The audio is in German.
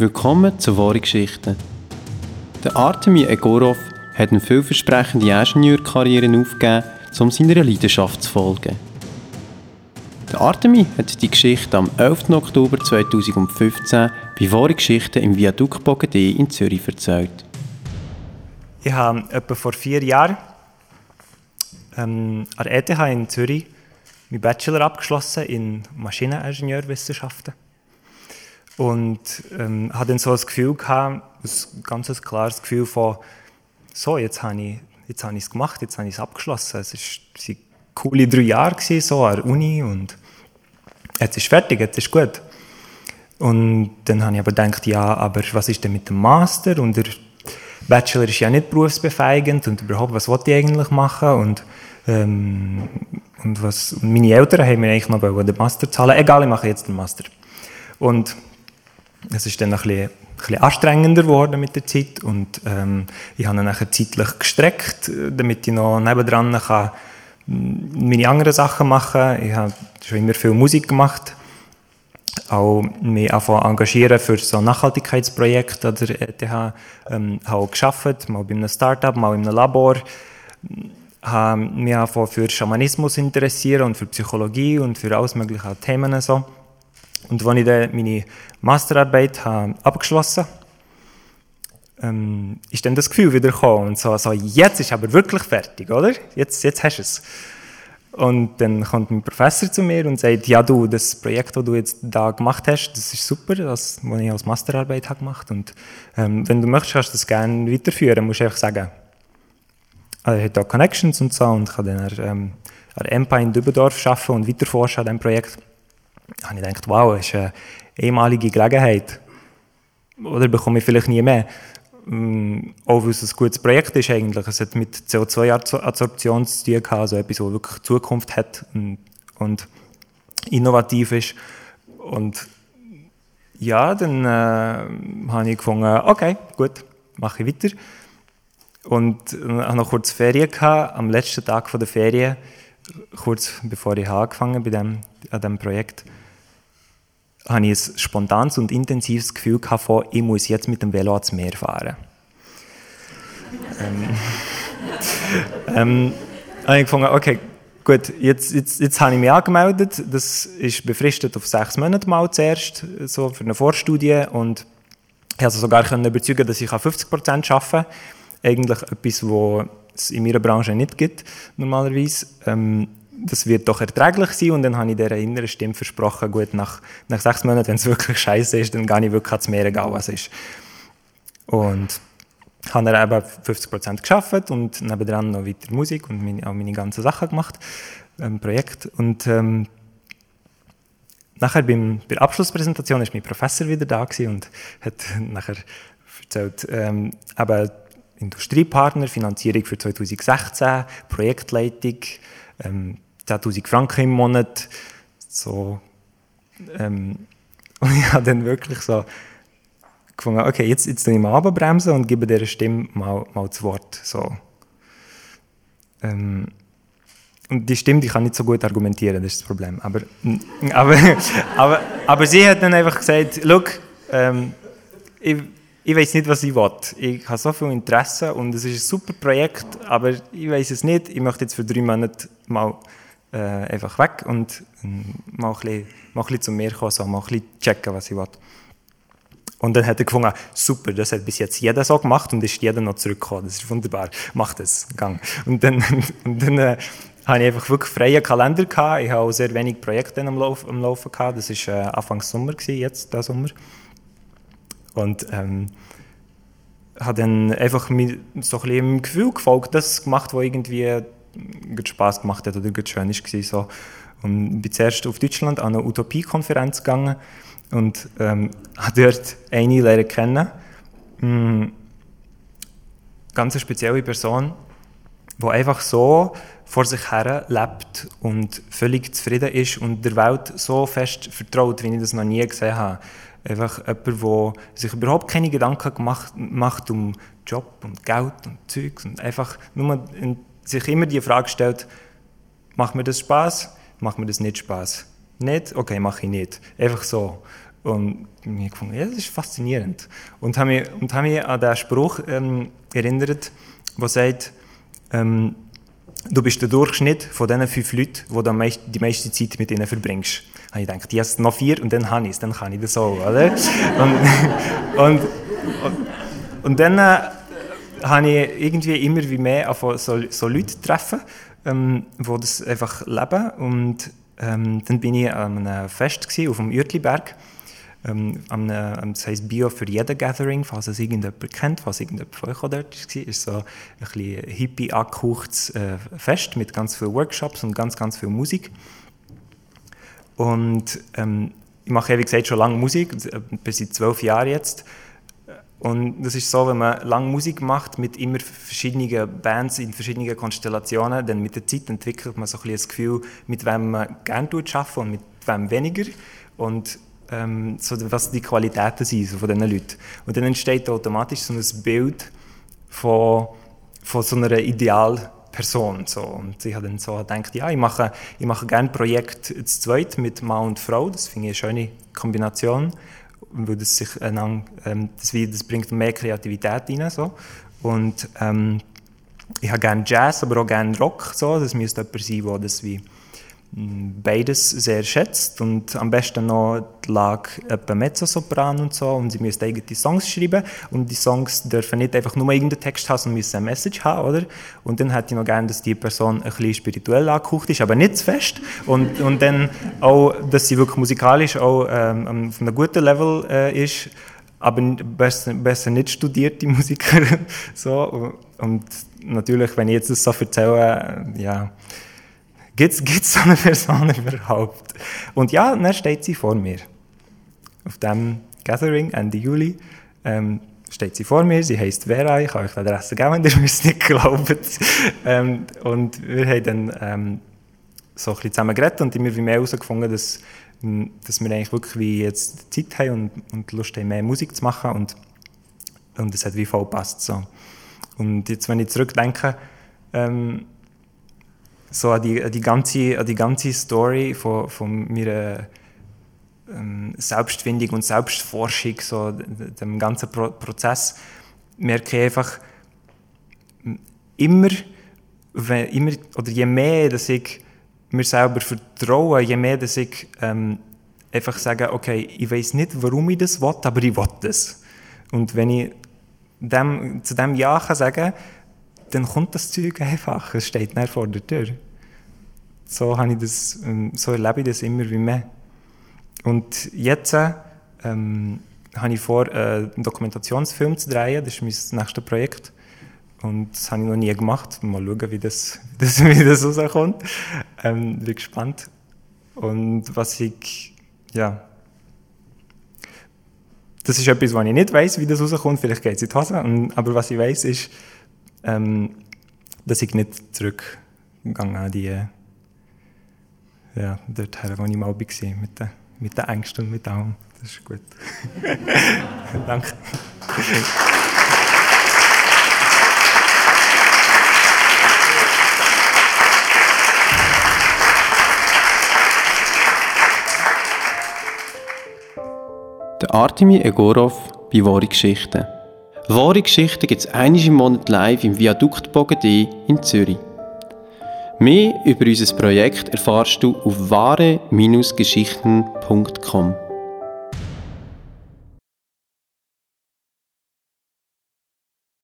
Willkommen zu Wahre Geschichten. Der Artemi Egorov hat eine vielversprechende Ingenieurkarriere aufgegeben, um seiner Leidenschaft zu folgen. Der Artemi hat die Geschichte am 11. Oktober 2015 bei Wahre Geschichten im Viadukt Bogadé in Zürich erzählt. Ich habe etwa vor vier Jahren ähm, an der ETH in Zürich meinen Bachelor abgeschlossen in Maschineningenieurwissenschaften. Und ähm, hatte dann so das Gefühl gehabt, ein ganz klares Gefühl von, so, jetzt habe ich jetzt habe ich es gemacht, jetzt habe ich es abgeschlossen. Es waren coole drei Jahre gewesen, so an der Uni und jetzt ist fertig, jetzt ist gut. Und dann habe ich aber gedacht, ja, aber was ist denn mit dem Master? Und der Bachelor ist ja nicht berufsbefeigend und überhaupt, was wollte ich eigentlich machen? Und, ähm, und, was, meine Eltern haben mir eigentlich noch den Master zahlen. Egal, ich mache jetzt den Master. Und es ist dann ein bisschen, ein bisschen anstrengender geworden mit der Zeit und ähm, ich habe ihn nachher zeitlich gestreckt, damit ich noch nebendran kann meine anderen Sachen machen. kann. Ich habe schon immer viel Musik gemacht, auch mich engagieren für so ein Nachhaltigkeitsprojekt an der ETH. Ähm, habe auch gearbeitet, mal bei einem Startup, mal in einem Labor. habe mich für Schamanismus interessieren und für Psychologie und für alles mögliche Themen so. Und als ich dann meine Masterarbeit habe abgeschlossen habe, ähm, ist dann das Gefühl wieder gekommen und so, so, jetzt ist aber wirklich fertig, oder? Jetzt, jetzt hast du es. Und dann kommt mein Professor zu mir und sagt, ja du, das Projekt, das du jetzt da gemacht hast, das ist super, das, was ich als Masterarbeit habe gemacht und ähm, wenn du möchtest, kannst du das gerne weiterführen, musst du einfach sagen. Also er hat da Connections und so und kann dann an, ähm, an EMPA in Dübendorf arbeiten und weiter forschen an diesem Projekt habe ich gedacht, wow, das ist eine ehemalige Gelegenheit. Oder bekomme ich vielleicht nie mehr. Ähm, auch weil es ein gutes Projekt ist eigentlich. Es hat mit CO2-Adsorption zu tun gehabt, also etwas, das wirklich Zukunft hat und, und innovativ ist. Und ja, dann äh, habe ich gefunden, okay, gut, mache ich weiter. Und äh, habe noch kurz Ferien gehabt, am letzten Tag der Ferien, kurz bevor ich angefangen dem, an diesem Projekt habe ich ein spontanes und intensives Gefühl gehabt ich muss jetzt mit dem Velo ans Meer fahren. ähm, ähm, habe ich gefunden, okay, gut, jetzt, jetzt, jetzt habe ich mich angemeldet. Das ist befristet auf sechs Monate mal zuerst, so für eine Vorstudie. Und ich also sogar können überzeugen, dass ich 50 Prozent arbeiten kann. Eigentlich etwas, was es in meiner Branche nicht gibt, normalerweise. Ähm, das wird doch erträglich sein. Und dann habe ich dieser inneren Stimme versprochen, gut, nach, nach sechs Monaten, wenn es wirklich scheiße ist, dann gehe ich wirklich ans Meer, egal was ist. Und habe dann eben 50 Prozent geschafft und nebendran noch weiter Musik und meine, auch meine ganzen Sachen gemacht, ein Projekt. Und ähm, nachher beim, bei der Abschlusspräsentation ist mein Professor wieder da und hat nachher erzählt, ähm, eben Industriepartner, Finanzierung für 2016, Projektleitung, ähm, 10.000 Franken im Monat. So, ähm, und ich habe dann wirklich so gefunden, okay, jetzt, jetzt ich mal abbremsen und gebe dieser Stimme mal, mal das Wort. So. Ähm, und die Stimme, die kann nicht so gut argumentieren, das ist das Problem. Aber, aber, aber, aber sie hat dann einfach gesagt, look, ähm, ich, ich weiß nicht, was ich will. Ich habe so viel Interesse und es ist ein super Projekt, aber ich weiß es nicht. Ich möchte jetzt für drei Monate mal äh, einfach weg und äh, mal, ein bisschen, mal ein bisschen zu mir kommen, so, mal ein bisschen checken, was ich will. Und dann hat er gefunden, super, das hat bis jetzt jeder so gemacht und ist jeder noch zurückgekommen. Das ist wunderbar, mach das, gang. Und dann, und dann äh, habe ich einfach wirklich freien Kalender gehabt. Ich habe auch sehr wenig Projekte am, Lauf, am Laufen gehabt. Das war äh, Anfang Sommer, gewesen, jetzt, der Sommer. Und ähm, habe dann einfach mit so ein bisschen im Gefühl gefolgt, das gemacht, was irgendwie Spaß gemacht hat oder schön war. So. Und bin zuerst auf Deutschland an eine Utopie-Konferenz gegangen und ähm, habe dort eine lernen kennen. Mhm. Ganz eine spezielle Person, die einfach so vor sich her lebt und völlig zufrieden ist und der Welt so fest vertraut, wie ich das noch nie gesehen habe. Einfach jemand, der sich überhaupt keine Gedanken gemacht, macht um Job und Geld und Zeugs und einfach nur sich immer die Frage stellt, macht mir das Spaß? Macht mir das nicht Spaß? Nicht? Okay, mache ich nicht. Einfach so. Und ich gefunden, ja, das ist faszinierend. Und habe mich, und habe mich an den Spruch ähm, erinnert, der sagt, ähm, du bist der Durchschnitt von diesen fünf Leuten, die meist, die meiste Zeit mit ihnen verbringst. Habe ich gedacht, jetzt noch vier und dann habe ich es, dann kann ich das auch, oder? und, und, und, und dann äh, habe ich irgendwie immer wie mehr so, so Leute treffen, ähm, die das einfach leben. Und ähm, dann bin ich an einem Fest gewesen, auf dem Uertliberg. Ähm, einem, das heisst Bio für jeden Gathering, falls es irgendjemand kennt, falls irgendjemand von euch auch dort war. ist so ein bisschen hippie angehauchtes äh, Fest mit ganz vielen Workshops und ganz, ganz viel Musik. Und ähm, ich mache, wie gesagt, schon lange Musik, äh, bis seit zwölf Jahren jetzt. Und das ist so, wenn man lange Musik macht mit immer verschiedenen Bands in verschiedenen Konstellationen, dann mit der Zeit entwickelt man so ein bisschen das Gefühl, mit wem man gerne arbeiten und mit wem weniger. Und ähm, so, was die Qualitäten sind so von diesen Leuten. Und dann entsteht automatisch so ein Bild von, von so einer Idealperson. So. Und ich habe dann so gedacht, ja, ich mache, ich mache gerne Projekt zu zweit mit Mann und Frau. Das finde ich eine schöne Kombination weil das sich einander, ähm, das, das bringt mehr Kreativität rein. So. Und ähm, ich habe gerne Jazz, aber auch gerne Rock. So. Das müsste jemand sein, der das wie beides sehr schätzt und am besten noch die Lage etwa Mezzosopran und so. Und sie müssen eigene Songs schreiben. Und die Songs dürfen nicht einfach nur irgendeinen Text haben, sondern müssen eine Message haben, oder? Und dann hätte ich noch gerne, dass die Person ein bisschen spirituell angehaucht ist, aber nicht zu fest. Und, und dann auch, dass sie wirklich musikalisch auch ähm, auf einem guten Level äh, ist, aber besser, besser nicht studierte Musiker, so. Und natürlich, wenn ich jetzt das so erzähle, ja, Gibt es so eine Person überhaupt? Und ja, dann steht sie vor mir. Auf dem Gathering Ende Juli ähm, steht sie vor mir. Sie heißt Vera. Ich kann euch die Adresse geben, wenn ihr es nicht glaubt. ähm, und wir haben dann ähm, so ein bisschen zusammen geredet und immer mehr herausgefunden, dass, dass wir eigentlich wirklich wie jetzt Zeit haben und, und Lust haben, mehr Musik zu machen. Und, und es hat wie voll gepasst. So. Und jetzt, wenn ich zurückdenke, ähm, so an die, an die, ganze, an die ganze Story von, von meiner ähm, Selbstfindung und Selbstforschung, so dem ganzen Pro Prozess, merke ich einfach immer, wenn, immer, oder je mehr, dass ich mir selber vertraue, je mehr, dass ich ähm, einfach sage, okay, ich weiß nicht, warum ich das will, aber ich will das. Und wenn ich dem, zu dem Ja kann sagen dann kommt das Zeug einfach. Es steht nicht vor der Tür. So, habe ich das, ähm, so erlebe ich das immer wie mehr. Und jetzt ähm, habe ich vor, äh, einen Dokumentationsfilm zu drehen. Das ist mein nächstes Projekt. Und das habe ich noch nie gemacht. Mal schauen, wie das, das, wie das rauskommt. Ähm, bin gespannt. Und was ich, ja, das ist etwas, was ich nicht weiß, wie das rauskommt. Vielleicht geht es in die Hose. Und, aber was ich weiß, ist, ähm, dass ich nicht zurückgehe an die, ja, dorthin, wo ich mal war, mit den, mit den Ängsten und mit allem. Das ist gut. Danke. Der Artemi Egorov bei Wahre Geschichten. Wahre Geschichten gibt es einmal im Monat live im Viadukt Bogen in Zürich. Mehr über unser Projekt erfahrst du auf wahre-geschichten.com.